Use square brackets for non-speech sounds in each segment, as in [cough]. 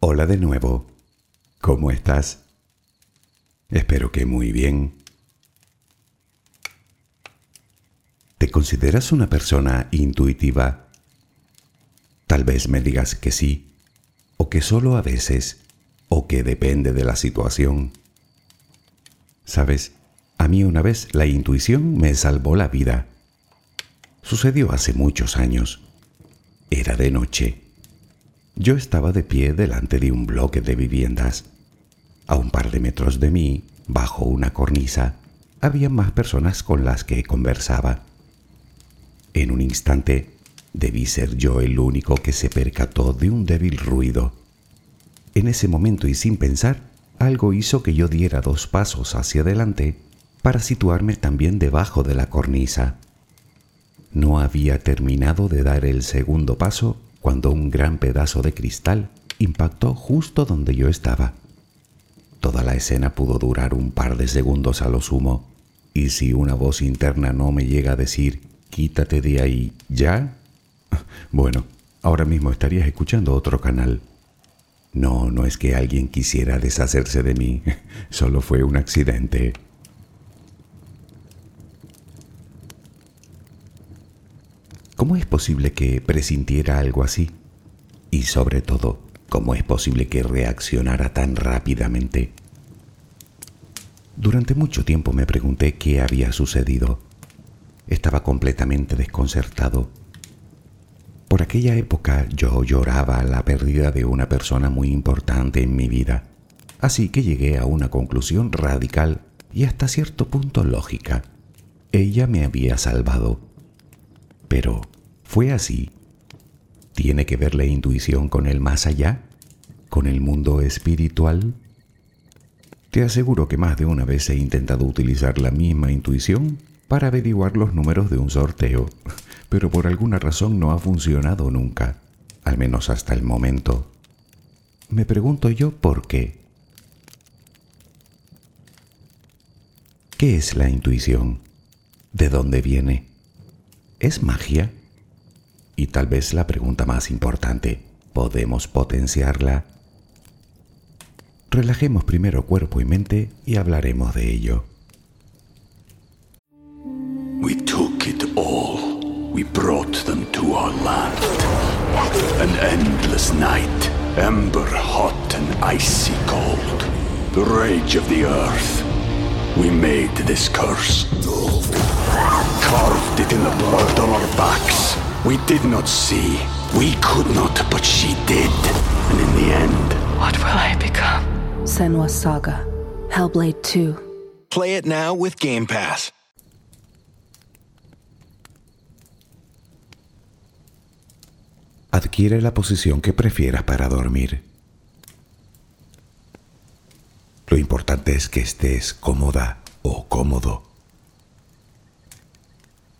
Hola de nuevo. ¿Cómo estás? Espero que muy bien. ¿Te consideras una persona intuitiva? Tal vez me digas que sí, o que solo a veces, o que depende de la situación. Sabes, a mí una vez la intuición me salvó la vida. Sucedió hace muchos años. Era de noche. Yo estaba de pie delante de un bloque de viviendas. A un par de metros de mí, bajo una cornisa, había más personas con las que conversaba. En un instante, debí ser yo el único que se percató de un débil ruido. En ese momento y sin pensar, algo hizo que yo diera dos pasos hacia adelante para situarme también debajo de la cornisa. No había terminado de dar el segundo paso cuando un gran pedazo de cristal impactó justo donde yo estaba. Toda la escena pudo durar un par de segundos a lo sumo, y si una voz interna no me llega a decir, quítate de ahí, ¿ya? [laughs] Bueno, ahora mismo estarías escuchando otro canal. No, no es que alguien quisiera deshacerse de mí, [laughs] solo fue un accidente. ¿Cómo es posible que presintiera algo así? Y sobre todo, ¿cómo es posible que reaccionara tan rápidamente? Durante mucho tiempo me pregunté qué había sucedido. Estaba completamente desconcertado. Por aquella época yo lloraba la pérdida de una persona muy importante en mi vida, así que llegué a una conclusión radical y hasta cierto punto lógica. Ella me había salvado. Pero, ¿fue así? ¿Tiene que ver la intuición con el más allá? ¿Con el mundo espiritual? Te aseguro que más de una vez he intentado utilizar la misma intuición para averiguar los números de un sorteo, [laughs] pero por alguna razón no ha funcionado nunca, al menos hasta el momento. Me pregunto yo por qué. ¿Qué es la intuición? ¿De dónde viene? ¿Es magia? Y tal vez la pregunta más importante, ¿podemos potenciarla? Relajemos primero cuerpo y mente y hablaremos de ello. we took it all. We brought them to our land. An endless night, ember hot and icy cold. The rage of the earth. We made this curse. Carved it in the blood on our backs. We did not see. We could not, but she did. And in the end, What will I become? Senwa Saga. Hellblade 2. Play it now with Game Pass. Adquiere la posición que prefieras para dormir. Lo importante es que estés cómoda o cómodo.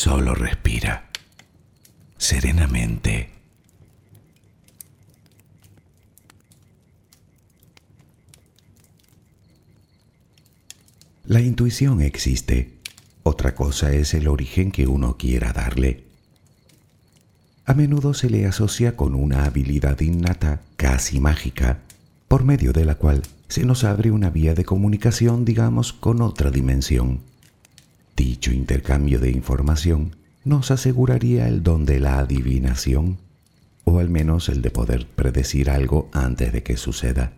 Solo respira serenamente. La intuición existe. Otra cosa es el origen que uno quiera darle. A menudo se le asocia con una habilidad innata, casi mágica, por medio de la cual se nos abre una vía de comunicación, digamos, con otra dimensión. Dicho intercambio de información nos aseguraría el don de la adivinación, o al menos el de poder predecir algo antes de que suceda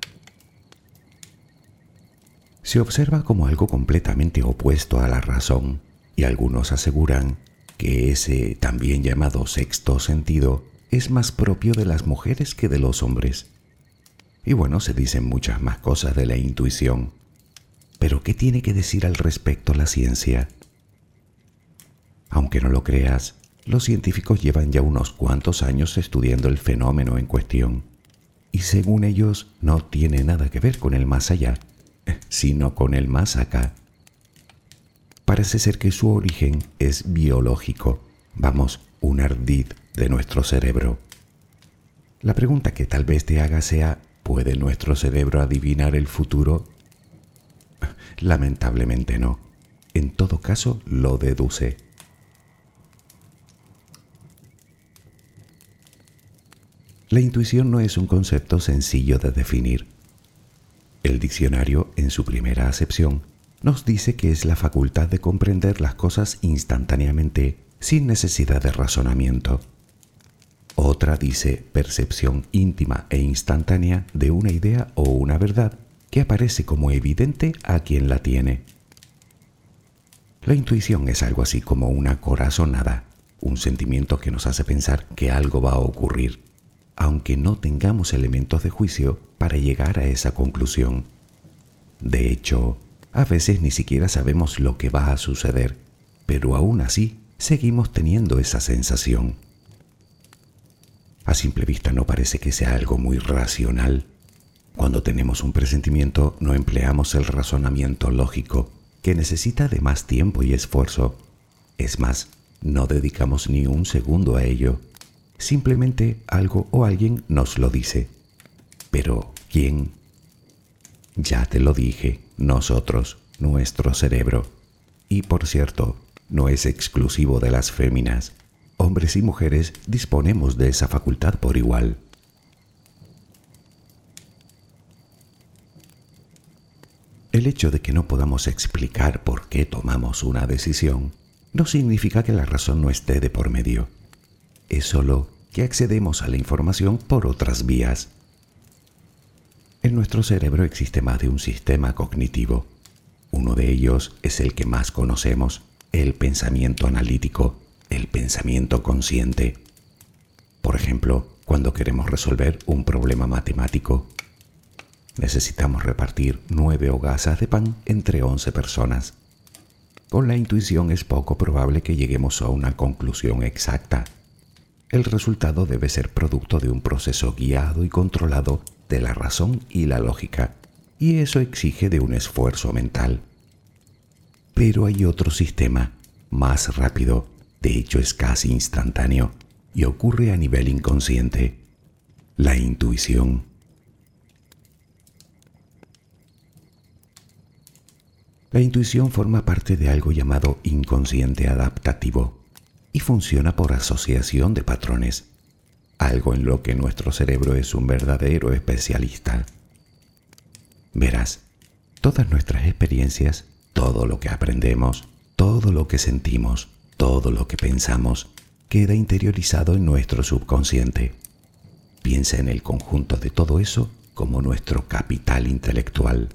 se observa como algo completamente opuesto a la razón y algunos aseguran que ese también llamado sexto sentido es más propio de las mujeres que de los hombres. Y bueno, se dicen muchas más cosas de la intuición. Pero ¿qué tiene que decir al respecto la ciencia? Aunque no lo creas, los científicos llevan ya unos cuantos años estudiando el fenómeno en cuestión, y según ellos no tiene nada que ver con el más allá, [laughs] sino con el más acá. Parece ser que su origen es biológico, vamos, un ardid de nuestro cerebro. La pregunta que tal vez te haga sea, ¿puede nuestro cerebro adivinar el futuro? [laughs] Lamentablemente no. En todo caso, lo deduce. La intuición no es un concepto sencillo de definir el diccionario, en su primera acepción, nos dice que es la facultad de comprender las cosas instantáneamente, sin necesidad de razonamiento. Otra dice percepción íntima e instantánea de una idea o una verdad que aparece como evidente a quien la tiene. La intuición es algo así como una corazonada, un sentimiento que nos hace pensar que algo va a ocurrir, aunque no tengamos elementos de juicio para llegar a esa conclusión. De hecho, a veces ni siquiera sabemos lo que va a suceder, pero aún así seguimos teniendo esa sensación. A simple vista no parece que sea algo muy racional. Cuando tenemos un presentimiento no empleamos el razonamiento lógico, que necesita de más tiempo y esfuerzo. Es más, no dedicamos ni un segundo a ello. Simplemente algo o alguien nos lo dice. Pero, ¿quién? Ya te lo dije, nosotros, nuestro cerebro. Y por cierto, no es exclusivo de las féminas. Hombres y mujeres disponemos de esa facultad por igual. El hecho de que no podamos explicar por qué tomamos una decisión no significa que la razón no esté de por medio. Es solo que accedemos a la información por otras vías. En nuestro cerebro existe más de un sistema cognitivo. Uno de ellos es el que más conocemos, el pensamiento analítico, el pensamiento consciente. Por ejemplo, cuando queremos resolver un problema matemático, necesitamos repartir nueve hogazas de pan entre once personas. Con la intuición es poco probable que lleguemos a una conclusión exacta. El resultado debe ser producto de un proceso guiado y controlado de la razón y la lógica, y eso exige de un esfuerzo mental. Pero hay otro sistema, más rápido, de hecho es casi instantáneo, y ocurre a nivel inconsciente, la intuición. La intuición forma parte de algo llamado inconsciente adaptativo y funciona por asociación de patrones, algo en lo que nuestro cerebro es un verdadero especialista. Verás, todas nuestras experiencias, todo lo que aprendemos, todo lo que sentimos, todo lo que pensamos, queda interiorizado en nuestro subconsciente. Piensa en el conjunto de todo eso como nuestro capital intelectual.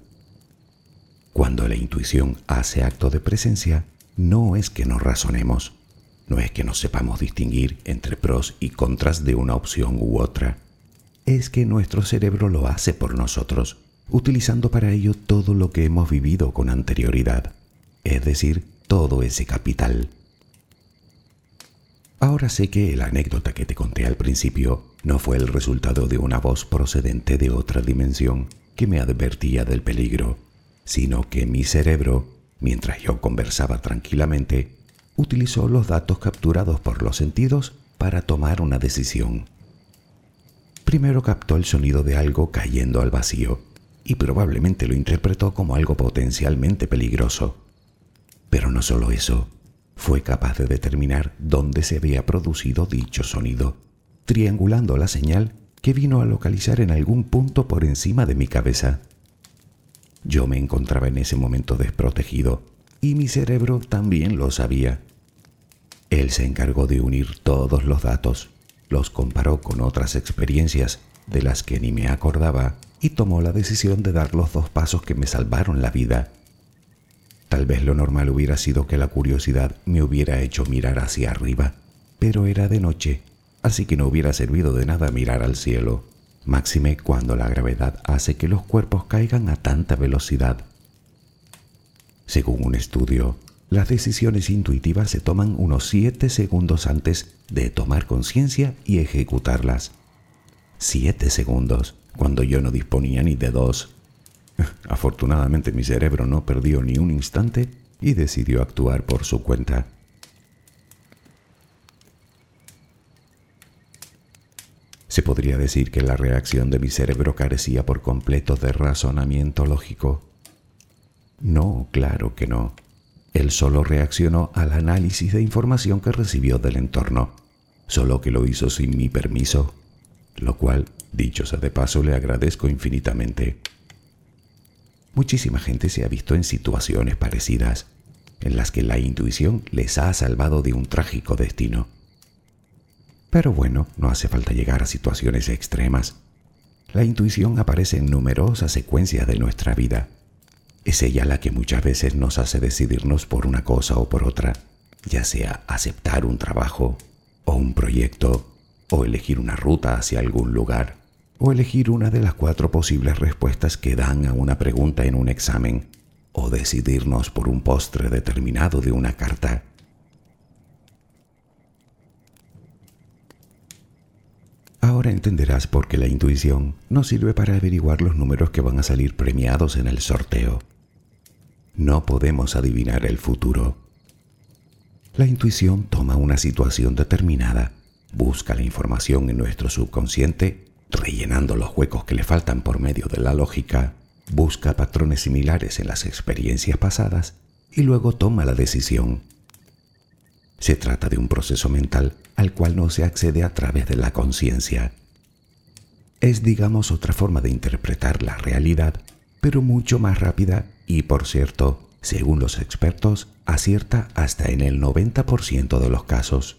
Cuando la intuición hace acto de presencia, no es que nos razonemos, no es que nos sepamos distinguir entre pros y contras de una opción u otra, es que nuestro cerebro lo hace por nosotros, utilizando para ello todo lo que hemos vivido con anterioridad, es decir, todo ese capital. Ahora sé que la anécdota que te conté al principio no fue el resultado de una voz procedente de otra dimensión que me advertía del peligro sino que mi cerebro, mientras yo conversaba tranquilamente, utilizó los datos capturados por los sentidos para tomar una decisión. Primero captó el sonido de algo cayendo al vacío y probablemente lo interpretó como algo potencialmente peligroso. Pero no solo eso, fue capaz de determinar dónde se había producido dicho sonido, triangulando la señal que vino a localizar en algún punto por encima de mi cabeza. Yo me encontraba en ese momento desprotegido y mi cerebro también lo sabía. Él se encargó de unir todos los datos, los comparó con otras experiencias de las que ni me acordaba y tomó la decisión de dar los dos pasos que me salvaron la vida. Tal vez lo normal hubiera sido que la curiosidad me hubiera hecho mirar hacia arriba, pero era de noche, así que no hubiera servido de nada mirar al cielo máxime cuando la gravedad hace que los cuerpos caigan a tanta velocidad. Según un estudio, las decisiones intuitivas se toman unos 7 segundos antes de tomar conciencia y ejecutarlas. 7 segundos, cuando yo no disponía ni de dos. [laughs] Afortunadamente mi cerebro no perdió ni un instante y decidió actuar por su cuenta. Se podría decir que la reacción de mi cerebro carecía por completo de razonamiento lógico. No, claro que no. Él solo reaccionó al análisis de información que recibió del entorno, solo que lo hizo sin mi permiso, lo cual, dicho sea de paso, le agradezco infinitamente. Muchísima gente se ha visto en situaciones parecidas, en las que la intuición les ha salvado de un trágico destino. Pero bueno, no hace falta llegar a situaciones extremas. la intuición aparece en numerosas secuencias de nuestra vida. Es ella la que muchas veces nos hace decidirnos por una cosa o por otra, ya sea aceptar un trabajo o un proyecto, o elegir una ruta hacia algún lugar, o elegir una de las cuatro posibles respuestas que dan a una pregunta en un examen, o decidirnos por un postre determinado de una carta. Ahora entenderás por qué la intuición no sirve para averiguar los números que van a salir premiados en el sorteo. No podemos adivinar el futuro. La intuición toma una situación determinada, busca la información en nuestro subconsciente, rellenando los huecos que le faltan por medio de la lógica, busca patrones similares en las experiencias pasadas y luego toma la decisión. Se trata de un proceso mental al cual no se accede a través de la conciencia. Es, digamos, otra forma de interpretar la realidad, pero mucho más rápida y, por cierto, según los expertos, acierta hasta en el 90% de los casos.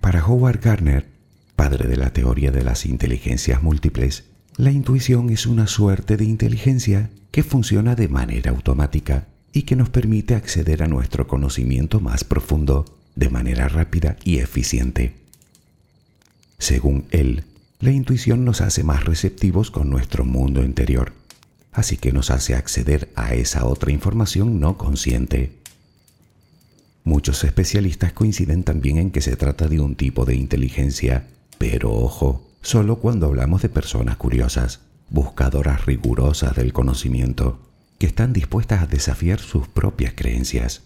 Para Howard Gardner, padre de la teoría de las inteligencias múltiples, la intuición es una suerte de inteligencia que funciona de manera automática y que nos permite acceder a nuestro conocimiento más profundo de manera rápida y eficiente. Según él, la intuición nos hace más receptivos con nuestro mundo interior, así que nos hace acceder a esa otra información no consciente. Muchos especialistas coinciden también en que se trata de un tipo de inteligencia, pero ojo, solo cuando hablamos de personas curiosas, buscadoras rigurosas del conocimiento que están dispuestas a desafiar sus propias creencias.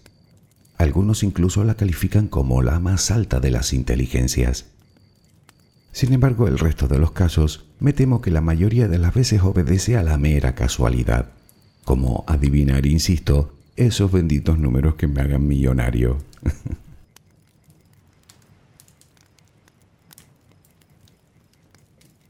Algunos incluso la califican como la más alta de las inteligencias. Sin embargo, el resto de los casos me temo que la mayoría de las veces obedece a la mera casualidad, como adivinar, insisto, esos benditos números que me hagan millonario. [laughs]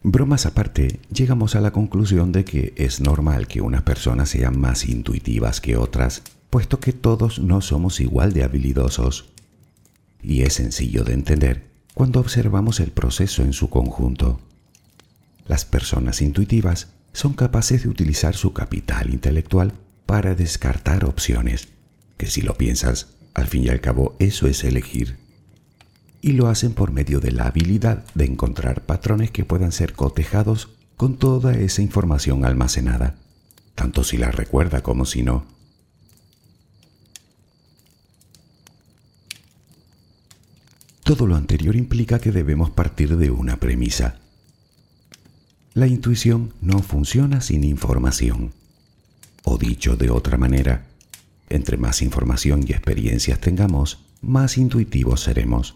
Bromas aparte, llegamos a la conclusión de que es normal que unas personas sean más intuitivas que otras, puesto que todos no somos igual de habilidosos. Y es sencillo de entender cuando observamos el proceso en su conjunto. Las personas intuitivas son capaces de utilizar su capital intelectual para descartar opciones, que si lo piensas, al fin y al cabo eso es elegir y lo hacen por medio de la habilidad de encontrar patrones que puedan ser cotejados con toda esa información almacenada, tanto si la recuerda como si no. Todo lo anterior implica que debemos partir de una premisa. La intuición no funciona sin información. O dicho de otra manera, entre más información y experiencias tengamos, más intuitivos seremos.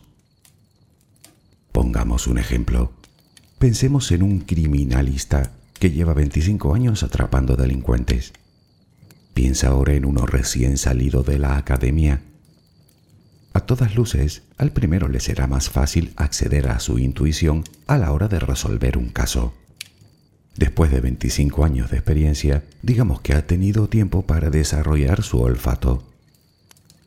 Pongamos un ejemplo. Pensemos en un criminalista que lleva 25 años atrapando delincuentes. Piensa ahora en uno recién salido de la academia. A todas luces, al primero le será más fácil acceder a su intuición a la hora de resolver un caso. Después de 25 años de experiencia, digamos que ha tenido tiempo para desarrollar su olfato.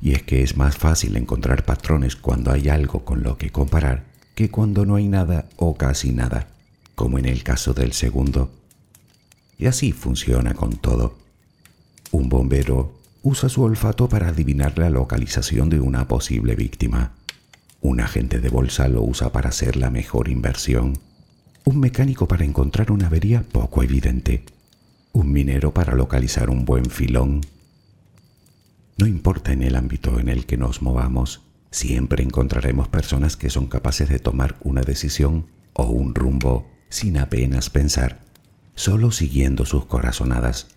Y es que es más fácil encontrar patrones cuando hay algo con lo que comparar que cuando no hay nada o casi nada, como en el caso del segundo. Y así funciona con todo. Un bombero usa su olfato para adivinar la localización de una posible víctima. Un agente de bolsa lo usa para hacer la mejor inversión. Un mecánico para encontrar una avería poco evidente. Un minero para localizar un buen filón. No importa en el ámbito en el que nos movamos, Siempre encontraremos personas que son capaces de tomar una decisión o un rumbo sin apenas pensar, solo siguiendo sus corazonadas.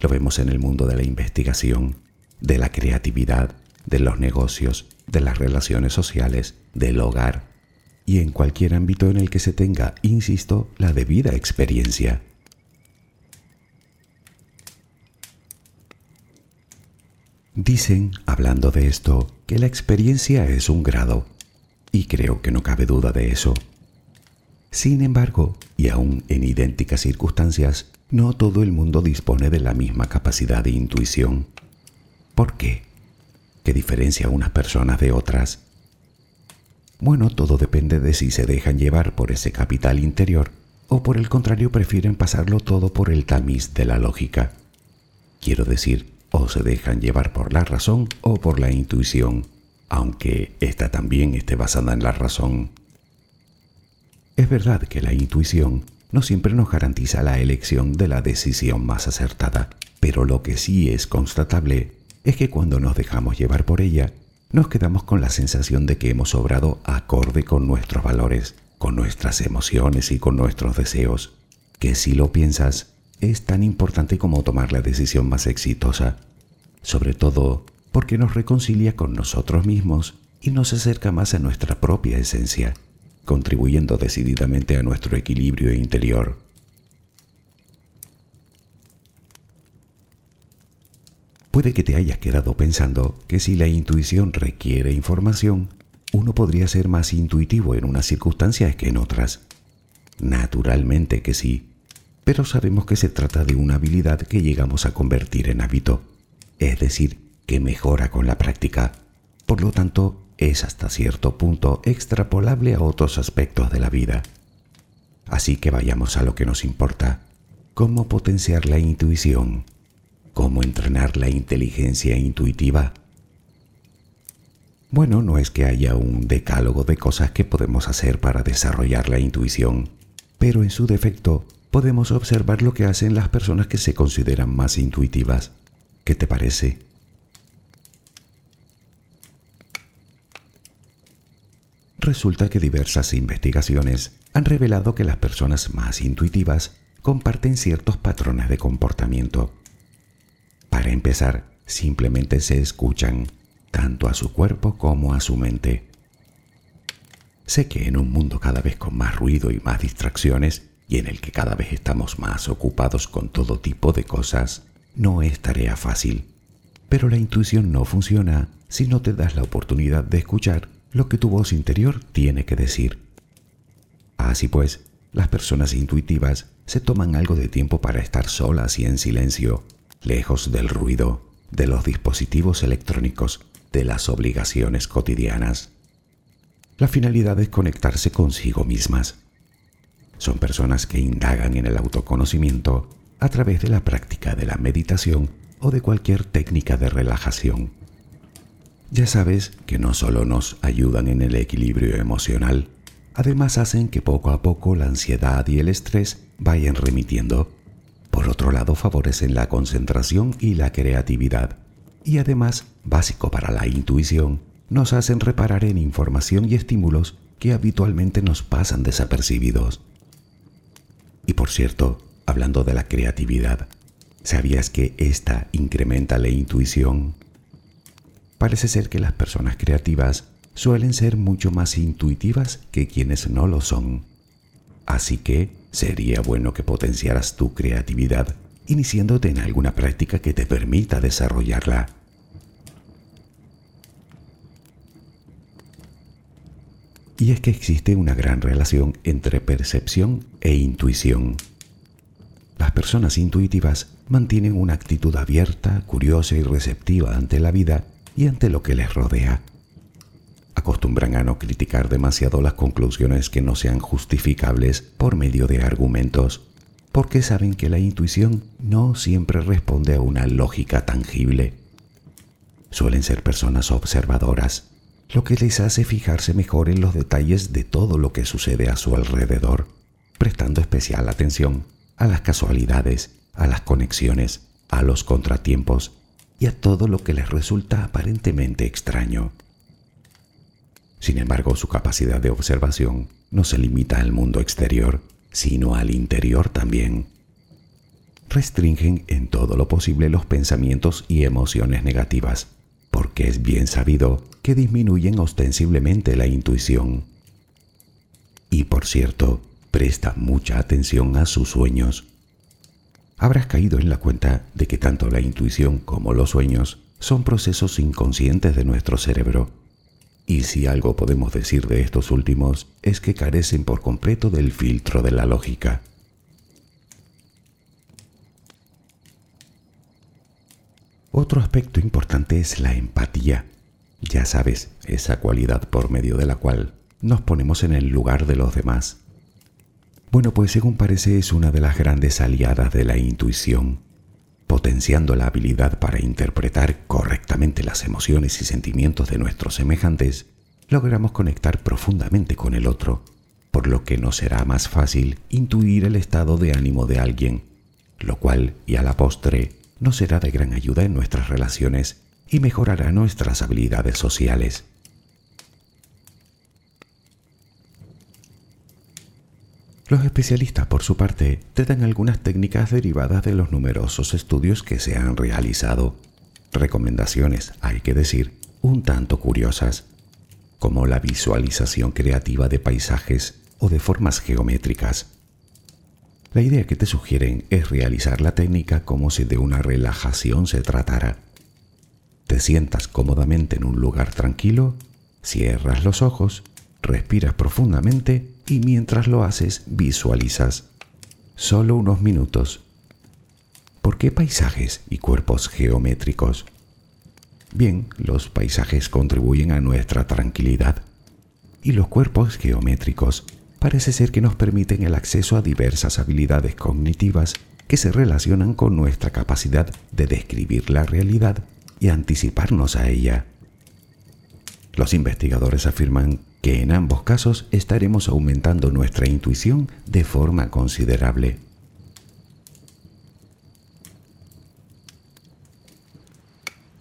Lo vemos en el mundo de la investigación, de la creatividad, de los negocios, de las relaciones sociales, del hogar y en cualquier ámbito en el que se tenga, insisto, la debida experiencia. Dicen, hablando de esto, que la experiencia es un grado, y creo que no cabe duda de eso. Sin embargo, y aún en idénticas circunstancias, no todo el mundo dispone de la misma capacidad de intuición. ¿Por qué? ¿Qué diferencia unas personas de otras? Bueno, todo depende de si se dejan llevar por ese capital interior o por el contrario prefieren pasarlo todo por el tamiz de la lógica. Quiero decir, o se dejan llevar por la razón o por la intuición, aunque esta también esté basada en la razón. Es verdad que la intuición no siempre nos garantiza la elección de la decisión más acertada, pero lo que sí es constatable es que cuando nos dejamos llevar por ella, nos quedamos con la sensación de que hemos obrado acorde con nuestros valores, con nuestras emociones y con nuestros deseos, que si lo piensas, es tan importante como tomar la decisión más exitosa, sobre todo porque nos reconcilia con nosotros mismos y nos acerca más a nuestra propia esencia, contribuyendo decididamente a nuestro equilibrio interior. Puede que te hayas quedado pensando que si la intuición requiere información, uno podría ser más intuitivo en unas circunstancias que en otras. Naturalmente que sí, pero sabemos que se trata de una habilidad que llegamos a convertir en hábito, es decir, que mejora con la práctica. Por lo tanto, es hasta cierto punto extrapolable a otros aspectos de la vida. Así que vayamos a lo que nos importa, cómo potenciar la intuición. ¿Cómo entrenar la inteligencia intuitiva? Bueno, no es que haya un decálogo de cosas que podemos hacer para desarrollar la intuición, pero en su defecto podemos observar lo que hacen las personas que se consideran más intuitivas. ¿Qué te parece? Resulta que diversas investigaciones han revelado que las personas más intuitivas comparten ciertos patrones de comportamiento para empezar, simplemente se escuchan, tanto a su cuerpo como a su mente. Sé que en un mundo cada vez con más ruido y más distracciones, y en el que cada vez estamos más ocupados con todo tipo de cosas, no es tarea fácil. Pero la intuición no funciona si no te das la oportunidad de escuchar lo que tu voz interior tiene que decir. Así pues, las personas intuitivas se toman algo de tiempo para estar solas y en silencio lejos del ruido, de los dispositivos electrónicos, de las obligaciones cotidianas. La finalidad es conectarse consigo mismas. Son personas que indagan en el autoconocimiento a través de la práctica de la meditación o de cualquier técnica de relajación. Ya sabes que no solo nos ayudan en el equilibrio emocional, además hacen que poco a poco la ansiedad y el estrés vayan remitiendo por otro lado, favorecen la concentración y la creatividad. Y además, básico para la intuición, nos hacen reparar en información y estímulos que habitualmente nos pasan desapercibidos. Y por cierto, hablando de la creatividad, ¿sabías que esta incrementa la intuición? Parece ser que las personas creativas suelen ser mucho más intuitivas que quienes no lo son. Así que sería bueno que potenciaras tu creatividad iniciándote en alguna práctica que te permita desarrollarla. Y es que existe una gran relación entre percepción e intuición. Las personas intuitivas mantienen una actitud abierta, curiosa y receptiva ante la vida y ante lo que les rodea acostumbran a no criticar demasiado las conclusiones que no sean justificables por medio de argumentos, porque saben que la intuición no siempre responde a una lógica tangible. Suelen ser personas observadoras, lo que les hace fijarse mejor en los detalles de todo lo que sucede a su alrededor, prestando especial atención a las casualidades, a las conexiones, a los contratiempos y a todo lo que les resulta aparentemente extraño. Sin embargo, su capacidad de observación no se limita al mundo exterior, sino al interior también. Restringen en todo lo posible los pensamientos y emociones negativas, porque es bien sabido que disminuyen ostensiblemente la intuición. Y por cierto, presta mucha atención a sus sueños. Habrás caído en la cuenta de que tanto la intuición como los sueños son procesos inconscientes de nuestro cerebro y si algo podemos decir de estos últimos es que carecen por completo del filtro de la lógica. Otro aspecto importante es la empatía. Ya sabes, esa cualidad por medio de la cual nos ponemos en el lugar de los demás. Bueno, pues según parece es una de las grandes aliadas de la intuición, potenciando la habilidad para interpretar correctamente las emociones y sentimientos de nuestros semejantes, logramos conectar profundamente con el otro, por lo que nos será más fácil intuir el estado de ánimo de alguien, lo cual, y a la postre, nos será de gran ayuda en nuestras relaciones y mejorará nuestras habilidades sociales. Los especialistas, por su parte, te dan algunas técnicas derivadas de los numerosos estudios que se han realizado. Recomendaciones, hay que decir, un tanto curiosas, como la visualización creativa de paisajes o de formas geométricas. La idea que te sugieren es realizar la técnica como si de una relajación se tratara. Te sientas cómodamente en un lugar tranquilo, cierras los ojos, respiras profundamente y mientras lo haces visualizas. Solo unos minutos. ¿Por qué paisajes y cuerpos geométricos? Bien, los paisajes contribuyen a nuestra tranquilidad y los cuerpos geométricos parece ser que nos permiten el acceso a diversas habilidades cognitivas que se relacionan con nuestra capacidad de describir la realidad y anticiparnos a ella. Los investigadores afirman que en ambos casos estaremos aumentando nuestra intuición de forma considerable.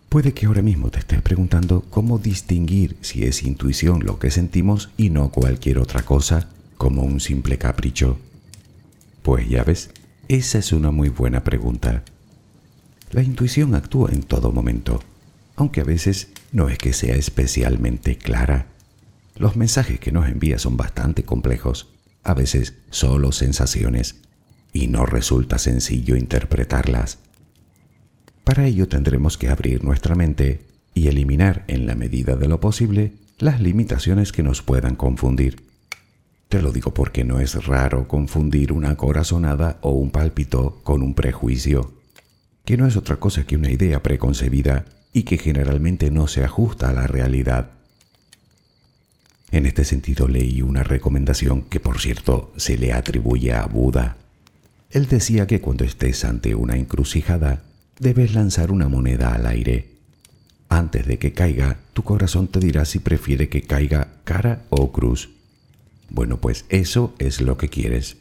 Puede que ahora mismo te estés preguntando cómo distinguir si es intuición lo que sentimos y no cualquier otra cosa, como un simple capricho. Pues ya ves, esa es una muy buena pregunta. La intuición actúa en todo momento, aunque a veces no es que sea especialmente clara. Los mensajes que nos envía son bastante complejos, a veces solo sensaciones, y no resulta sencillo interpretarlas. Para ello tendremos que abrir nuestra mente y eliminar en la medida de lo posible las limitaciones que nos puedan confundir. Te lo digo porque no es raro confundir una corazonada o un pálpito con un prejuicio, que no es otra cosa que una idea preconcebida y que generalmente no se ajusta a la realidad. En este sentido leí una recomendación que por cierto se le atribuye a Buda. Él decía que cuando estés ante una encrucijada, debes lanzar una moneda al aire. Antes de que caiga, tu corazón te dirá si prefiere que caiga cara o cruz. Bueno, pues eso es lo que quieres.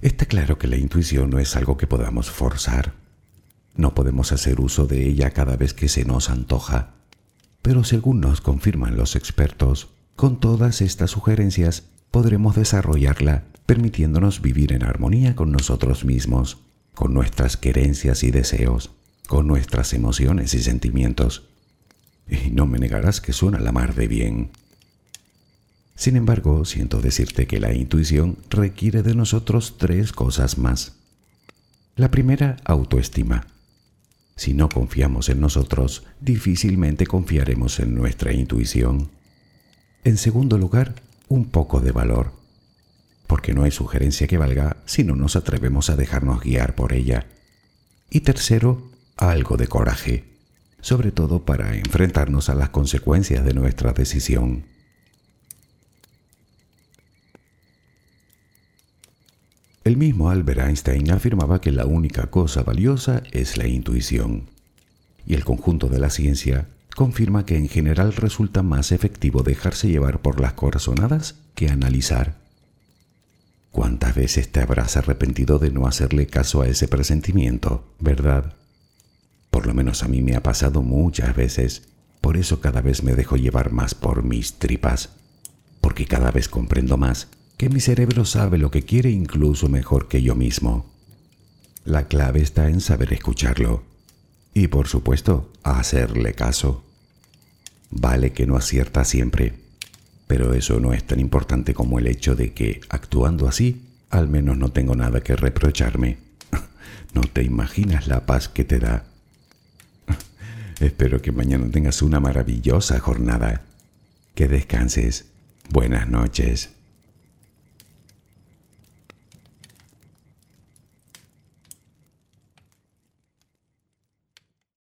Está claro que la intuición no es algo que podamos forzar. No podemos hacer uso de ella cada vez que se nos antoja. Pero según nos confirman los expertos, con todas estas sugerencias podremos desarrollarla permitiéndonos vivir en armonía con nosotros mismos, con nuestras querencias y deseos, con nuestras emociones y sentimientos. Y no me negarás que suena la mar de bien. Sin embargo, siento decirte que la intuición requiere de nosotros tres cosas más. La primera, autoestima. Si no confiamos en nosotros, difícilmente confiaremos en nuestra intuición. En segundo lugar, un poco de valor, porque no hay sugerencia que valga si no nos atrevemos a dejarnos guiar por ella. Y tercero, algo de coraje, sobre todo para enfrentarnos a las consecuencias de nuestra decisión. El mismo Albert Einstein afirmaba que la única cosa valiosa es la intuición, y el conjunto de la ciencia confirma que en general resulta más efectivo dejarse llevar por las corazonadas que analizar. ¿Cuántas veces te habrás arrepentido de no hacerle caso a ese presentimiento, verdad? Por lo menos a mí me ha pasado muchas veces, por eso cada vez me dejo llevar más por mis tripas, porque cada vez comprendo más que mi cerebro sabe lo que quiere incluso mejor que yo mismo. La clave está en saber escucharlo y por supuesto hacerle caso. Vale que no acierta siempre, pero eso no es tan importante como el hecho de que, actuando así, al menos no tengo nada que reprocharme. [laughs] No te imaginas la paz que te da. [laughs] Espero que mañana tengas una maravillosa jornada. Que descanses. Buenas noches.